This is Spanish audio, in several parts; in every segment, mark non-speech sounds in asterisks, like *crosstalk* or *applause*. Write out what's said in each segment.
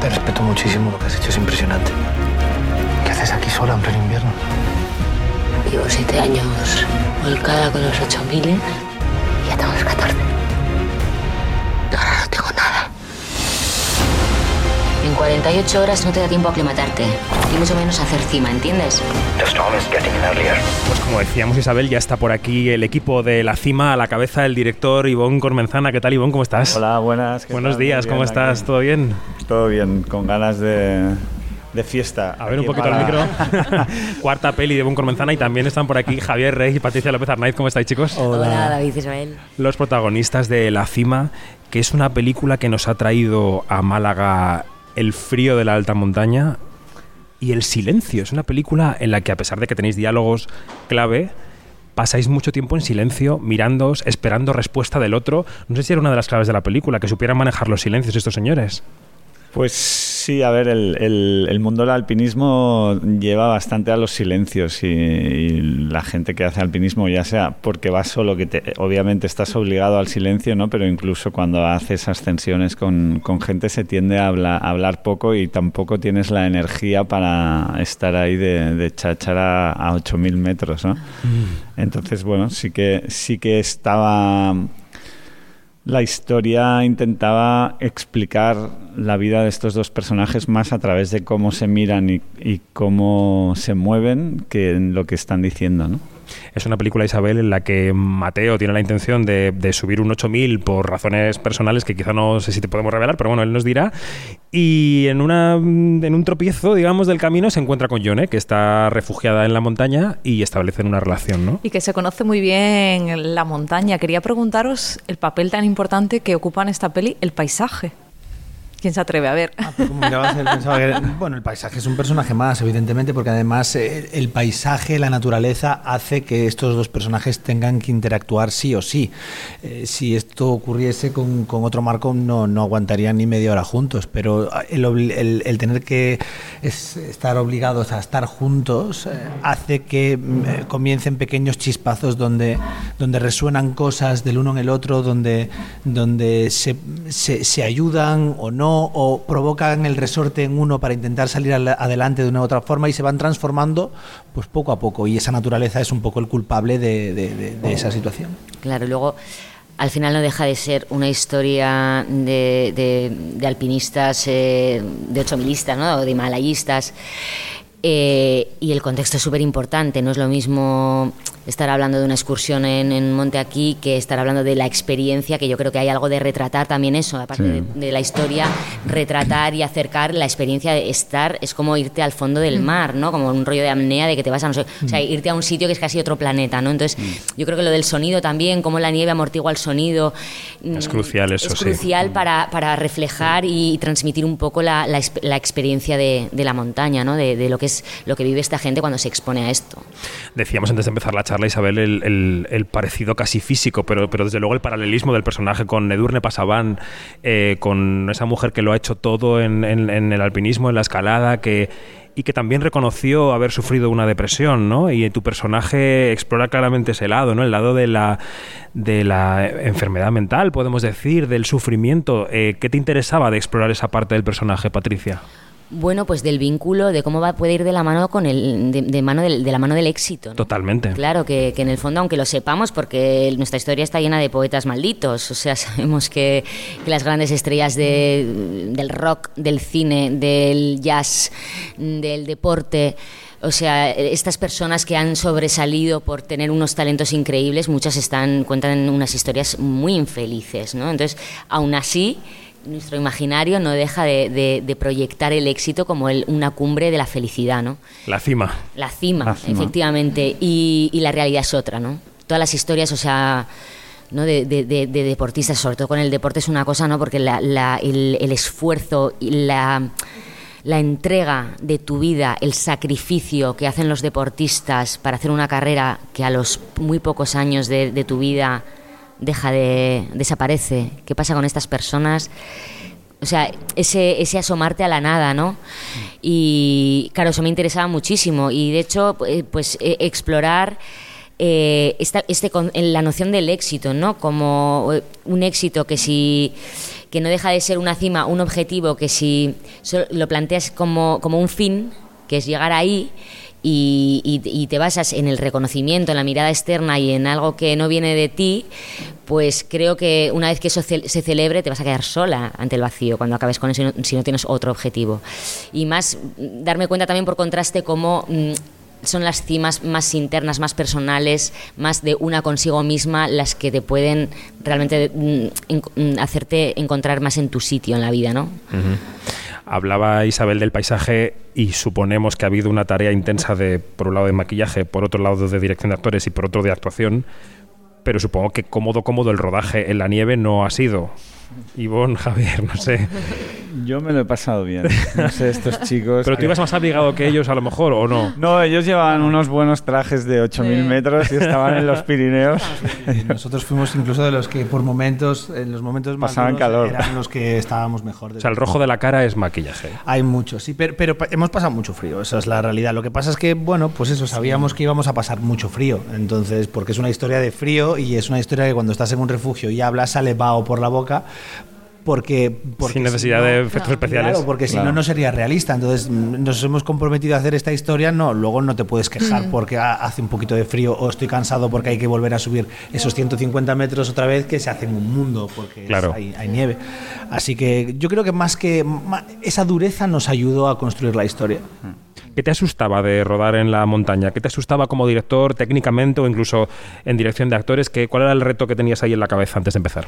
Te respeto muchísimo, lo que has hecho es impresionante. ¿Qué haces aquí sola en pleno invierno? Llevo siete años volcada con los 8000 y ya tenemos 14. 48 horas no te da tiempo a aclimatarte. Y mucho menos a hacer cima, ¿entiendes? Pues como decíamos, Isabel, ya está por aquí el equipo de La Cima a la cabeza del director Ivón Cormenzana. ¿Qué tal, Ivón? ¿Cómo estás? Hola, buenas. ¿qué Buenos tal? Días, bien, ¿cómo estás? aquí. ¿Todo bien? Todo bien, con ganas de, de fiesta. A ver un poquito el para- micro. *laughs* Cuarta peli de Ivón Cormenzana y también están por aquí Javier Rey y Patricia López Arnaiz. ¿Cómo estáis, chicos? Hola, David Isabel. Los protagonistas de La Cima, que es una película que nos ha traído a Málaga el frío de la alta montaña y el silencio. Es una película en la que, a pesar de que tenéis diálogos clave, pasáis mucho tiempo en silencio, mirándoos, esperando respuesta del otro. No sé si era una de las claves de la película, que supieran manejar los silencios estos señores. Pues sí, a ver, el, el- el mundo del alpinismo lleva bastante a los silencios y, y la gente que hace alpinismo, ya sea porque vas solo, que te- obviamente estás obligado al silencio, ¿no? Pero incluso cuando haces ascensiones con, con gente se tiende a, habla- a hablar poco y tampoco tienes la energía para estar ahí de, de cháchara a 8.000 metros, ¿no? Entonces, bueno, sí que, sí que estaba... La historia intentaba explicar la vida de estos dos personajes más a través de cómo se miran y, cómo se mueven que en lo que están diciendo, ¿no? Es una película, Isabel, en la que Mateo tiene la intención de, subir un 8000 por razones personales que quizá no sé si te podemos revelar, pero bueno, él nos dirá. Y en, una, en un tropiezo, digamos, del camino se encuentra con Yone, que está refugiada en la montaña y establecen una relación, ¿no? Y que se conoce muy bien la montaña. Quería preguntaros el papel tan importante que ocupa en esta peli el paisaje. ¿Quién se atreve a ver? Ah, que *laughs* bueno, el paisaje es un personaje más, evidentemente, porque además eh, el paisaje, la naturaleza, hace que estos dos personajes tengan que interactuar sí o sí. Eh, si esto ocurriese con, con otro marco, no, no aguantarían ni media hora juntos, pero el, obli- el- el tener que es- estar obligados a estar juntos eh, hace que mm, eh, comiencen pequeños chispazos donde, donde resuenan cosas del uno en el otro, donde, donde se, se, se ayudan o no, o provocan el resorte en uno para intentar salir al- adelante de una u otra forma y se van transformando pues poco a poco. Y esa naturaleza es un poco el culpable de, esa situación. Claro, luego al final no deja de ser una historia de, de- de alpinistas, eh, de ocho milistas, ¿no? de himalayistas. Eh, y el contexto es súper importante, no es lo mismo estar hablando de una excursión en, en Monte Aquí que estar hablando de la experiencia, que yo creo que hay algo de retratar también eso, aparte Sí. de, de la historia, retratar y acercar la experiencia de estar, es como irte al fondo del mar, ¿no? Como un rollo de apnea de que te vas a, no sé, o sea, irte a un sitio que es casi otro planeta, ¿no? Entonces, yo creo que lo del sonido también, cómo la nieve amortigua el sonido. Es mm, crucial eso, Es sí. crucial para, para reflejar y transmitir un poco la, la la experiencia de, de la montaña, ¿no? De, de lo que lo que vive esta gente cuando se expone a esto. Decíamos antes de empezar la charla, Isabel, el, parecido casi físico, pero, pero desde luego el paralelismo del personaje con Edurne Pasaban, eh, con esa mujer que lo ha hecho todo en el alpinismo, en la escalada, que y que también reconoció haber sufrido una depresión, ¿no? Y tu personaje explora claramente ese lado, ¿no? El lado de la, de la enfermedad mental, podemos decir, del sufrimiento. Eh, ¿Qué te interesaba de explorar esa parte del personaje, Patricia? Bueno, pues del vínculo, de cómo va, puede ir de la mano con el, de, de mano del- de la mano del éxito. ¿no? Totalmente. Claro, que, que en el fondo, aunque lo sepamos, porque nuestra historia está llena de poetas malditos, o sea, *laughs* sabemos que, que las grandes estrellas de- del rock, del cine, del jazz, del deporte, o sea, estas personas que han sobresalido por tener unos talentos increíbles, muchas están cuentan unas historias muy infelices, ¿no? Entonces, aún así, nuestro imaginario no deja de, de- de proyectar el éxito como el- una cumbre de la felicidad, ¿no? La cima. La cima, La cima. efectivamente. Y, y la realidad es otra, ¿no? Todas las historias, o sea, ¿no? De, de- de- de deportistas, sobre todo con el deporte es una cosa, ¿no? Porque la- la- el, el esfuerzo y la, la entrega de tu vida, el sacrificio que hacen los deportistas para hacer una carrera que a los muy pocos años de, de tu vida deja de desaparece. ¿Qué pasa con estas personas? O sea, ese, ese asomarte a la nada, ¿no? Y claro, eso me interesaba muchísimo. Y de hecho, eh, pues eh, explorar eh, esta, este, la noción del éxito, ¿no? Como eh, un éxito que si que no deja de ser una cima, un objetivo que si lo planteas como, como un fin, que es llegar ahí, y, te basas en el reconocimiento, en la mirada externa y en algo que no viene de ti, pues creo que una vez que eso se celebre te vas a quedar sola ante el vacío cuando acabes con eso si no, tienes otro objetivo. Y más darme cuenta también por contraste cómo... Mm, son las cimas más internas, más personales, más de una consigo misma, las que te pueden realmente mm, mm, hacerte encontrar más en tu sitio en la vida, ¿no? Hablaba Isabel del paisaje y suponemos que ha habido una tarea intensa de, por un lado, de maquillaje, por otro lado, de dirección de actores y por otro, de actuación. Pero supongo que cómodo, cómodo el rodaje en la nieve no ha sido. Ivonne, *laughs* Javier, no sé. Yo me lo he pasado bien. No sé, estos *laughs* chicos. Pero tú ibas más abrigado que ellos, a lo mejor, ¿o no? No, ellos llevaban unos buenos trajes de 8000 metros y estaban en los *laughs* Pirineos. Nosotros fuimos incluso de los que por momentos, en los momentos más Pasaban calor. eran los que estábamos mejor. O sea, el rojo de la cara es maquillaje. Hay mucho, sí, pero, pero hemos pasado mucho frío, esa es la realidad. Lo que pasa es que, bueno, pues eso, sabíamos que íbamos a pasar mucho frío. Entonces, porque es una historia de frío y es una historia que cuando estás en un refugio y hablas, sale vaho por la boca, porque, sin necesidad de efectos especiales. Claro, porque si no, no sería realista. Entonces, mm, nos hemos comprometido a hacer esta historia, no, luego no te puedes quejar mm. porque hace un poquito de frío o estoy cansado porque hay que volver a subir esos 150 metros otra vez que se hacen un mundo porque hay, hay, nieve. Así que yo creo que más que esa dureza nos ayudó a construir la historia. ¿Qué te asustaba de rodar en la montaña? ¿Qué te asustaba como director técnicamente o incluso en dirección de actores? ¿Cuál era el reto que tenías ahí en la cabeza antes de empezar?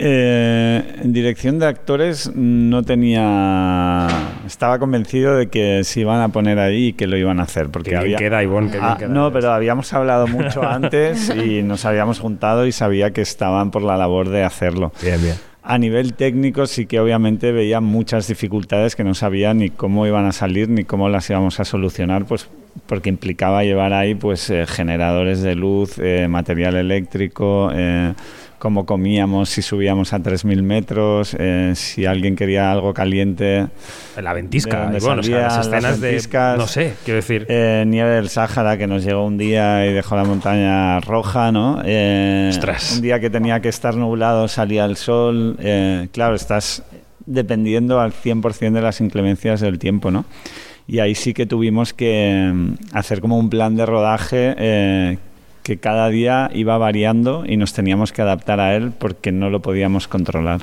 Eh, en dirección de actores no tenía. Estaba convencido de que se iban a poner ahí y que lo iban a hacer. Porque había... queda, Ivonne, ah, No, pero habíamos hablado mucho *laughs* antes y nos habíamos juntado y sabía que estaban por la labor de hacerlo. Bien, bien. A nivel técnico sí que obviamente veía muchas dificultades que no sabía ni cómo iban a salir ni cómo las íbamos a solucionar, pues porque implicaba llevar ahí pues eh, generadores de luz, eh, material eléctrico, cómo comíamos, si subíamos a 3.000 metros, eh, si alguien quería algo caliente. La ventisca, bueno, o sea, las escenas de. No sé, quiero decir. Eh, nieve del Sáhara que nos llegó un día y dejó la montaña roja, ¿no? Eh, un día que tenía que estar nublado salía el sol. claro, estás dependiendo al 100% de las inclemencias del tiempo, ¿no? Y ahí sí que tuvimos que mm, hacer como un plan de rodaje que cada día iba variando y nos teníamos que adaptar a él porque no lo podíamos controlar.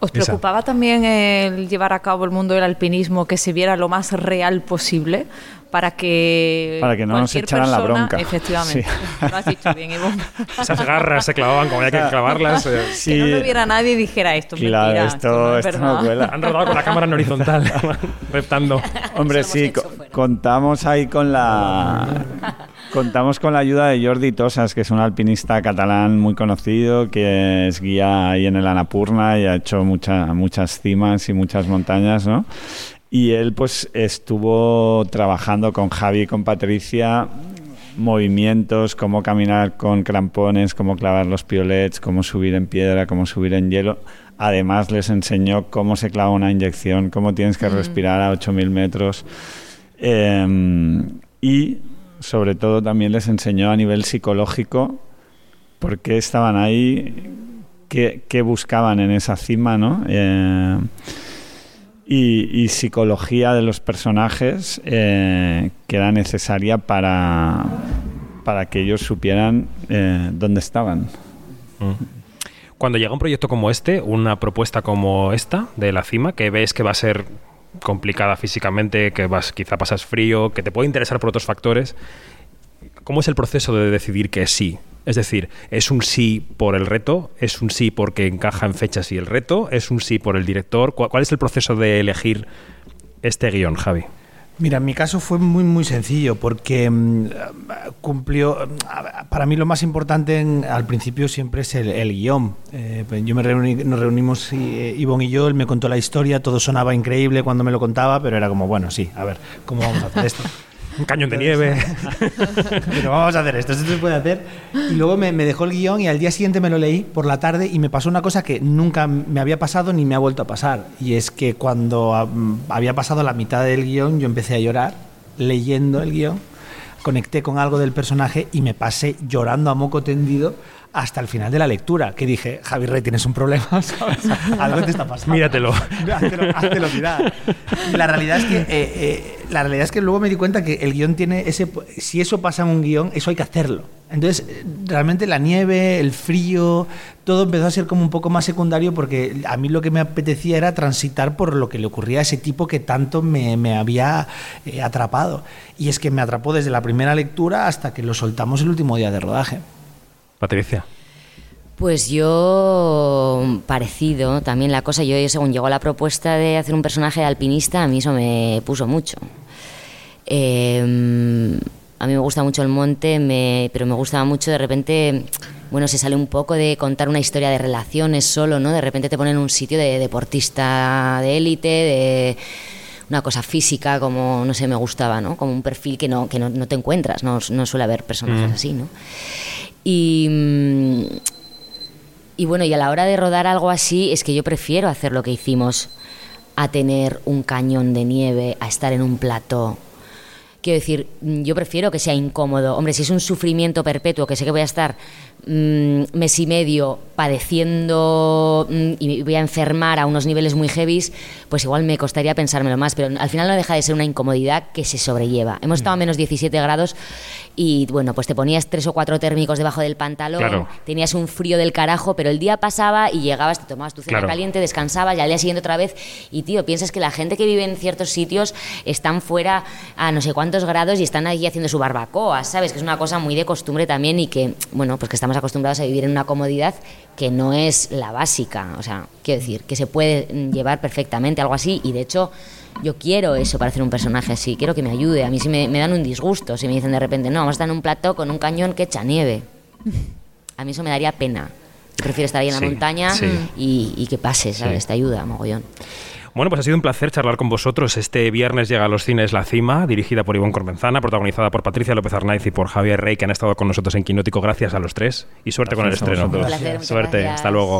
¿Os preocupaba también el llevar a cabo el mundo del alpinismo que se viera lo más real posible para que para que no nos echaran la bronca efectivamente. *laughs* Lo has dicho bien Ivonne. Esas garras se clavaban como había que clavarlas eh. que no lo viera nadie y dijera esto claro, mentira, esto, esto, no, cuela. han rodado con la cámara en horizontal *laughs* reptando. Hombre sí contamos ahí con la Contamos con la ayuda de Jordi Tosas, que es un alpinista catalán muy conocido, que es guía ahí en el Anapurna y ha hecho muchas cimas y muchas montañas, ¿no? Y él pues estuvo trabajando con Javi y con Patricia movimientos, cómo caminar con crampones, cómo clavar los piolets, cómo subir en piedra, cómo subir en hielo. Además les enseñó cómo se clava una inyección, cómo tienes que mm. respirar a 8.000 metros. Em, y sobre todo también les enseñó a nivel psicológico por qué estaban ahí, qué, buscaban en esa cima, ¿no? Eh, y, psicología de los personajes eh, que era necesaria para, para que ellos supieran eh, dónde estaban. Mm. Cuando llega un proyecto como este, una propuesta como esta de la cima, que ves que va a ser complicada físicamente, que vas, quizá pasas frío, que te puede interesar por otros factores. ¿Cómo es el proceso de decidir que sí? Es decir, ¿es un sí por el reto? ¿Es un sí porque encaja en fechas y el reto? ¿Es un sí por el director? ¿Cuál, es el proceso de elegir este guion, Javi? Mira, en mi caso fue muy muy sencillo porque mm, cumplió. Para mí lo más importante al principio siempre es el, guion. Eh, yo me reuní, nos reunimos eh, Ivonne y yo, él me contó la historia, todo sonaba increíble cuando me lo contaba, pero era como bueno, sí, a ver, ¿cómo vamos a hacer esto? Un cañón de nieve. *laughs* Pero vamos a hacer esto, esto se puede hacer. Y luego me, dejó el guion y al día siguiente me lo leí por la tarde y me pasó una cosa que nunca me había pasado ni me ha vuelto a pasar. Y es que cuando había pasado la mitad del guion yo empecé a llorar leyendo el guion conecté con algo del personaje y me pasé llorando a moco tendido hasta el final de la lectura, que dije, Javi Rey, tienes un problema, *laughs* ¿sabes? Algo te está pasando. Míratelo. *laughs* háztelo mirar. Y la realidad es que eh, eh, la realidad es que luego me di cuenta que el guion tiene ese si eso pasa en un guion, eso hay que hacerlo. Entonces, realmente la nieve, el frío, todo empezó a ser como un poco más secundario porque a mí lo que me apetecía era transitar por lo que le ocurría a ese tipo que tanto me, me había eh, atrapado. Y es que me atrapó desde la primera lectura hasta que lo soltamos el último día de rodaje. Patricia. Pues yo, parecido también la cosa, yo según llegó la propuesta de hacer un personaje alpinista, a mí eso me puso mucho. Em, a mí me gusta mucho el monte, me, pero me gustaba mucho de repente, bueno, se sale un poco de contar una historia de relaciones solo, ¿no? De repente te ponen un sitio de deportista de élite, de una cosa física, como, no sé, me gustaba, ¿no? Como un perfil que no, que no, no te encuentras, no, no suele haber personajes Mm. así, ¿no? Y, mm, y bueno, y a la hora de rodar algo así, es que yo prefiero hacer lo que hicimos a tener un cañón de nieve, a estar en un plató. Quiero decir, mm, yo prefiero que sea incómodo. Hombre, si es un sufrimiento perpetuo, que sé que voy a estar mm, mes y medio padeciendo mm, y voy a enfermar a unos niveles muy heavies, pues igual me costaría pensármelo más. Pero al final no deja de ser una incomodidad que se sobrelleva. Hemos estado a menos 17 grados y bueno, pues te ponías tres o cuatro térmicos debajo del pantalón, Claro. tenías un frío del carajo, pero el día pasaba y llegabas, te tomabas tu cena Claro. caliente, descansabas y al día siguiente otra vez. Y tío, piensas que la gente que vive en ciertos sitios están fuera a no sé cuántos grados y están ahí haciendo su barbacoa, ¿sabes? Que es una cosa muy de costumbre también y que, bueno, pues que estamos acostumbrados a vivir en una comodidad que no es la básica. O sea, quiero decir, que se puede llevar perfectamente algo así y de hecho. Yo quiero eso para hacer un personaje así, quiero que me ayude. A mí si me, me dan un disgusto, si me dicen de repente, no, vamos a estar en un plató con un cañón que echa nieve. *laughs* A mí eso me daría pena. Yo prefiero estar ahí en la Sí, montaña sí. y, y que pase, ¿sabes? Sí. Te ayuda, mogollón. Bueno, pues ha sido un placer charlar con vosotros. Este viernes llega a los cines La Cima, dirigida por Ivonne Cormenzana, protagonizada por Patricia López Arnaiz y por Javier Rey, que han estado con nosotros en Quinótico. Gracias a los tres y suerte con el estreno. Un placer, suerte, gracias. hasta luego.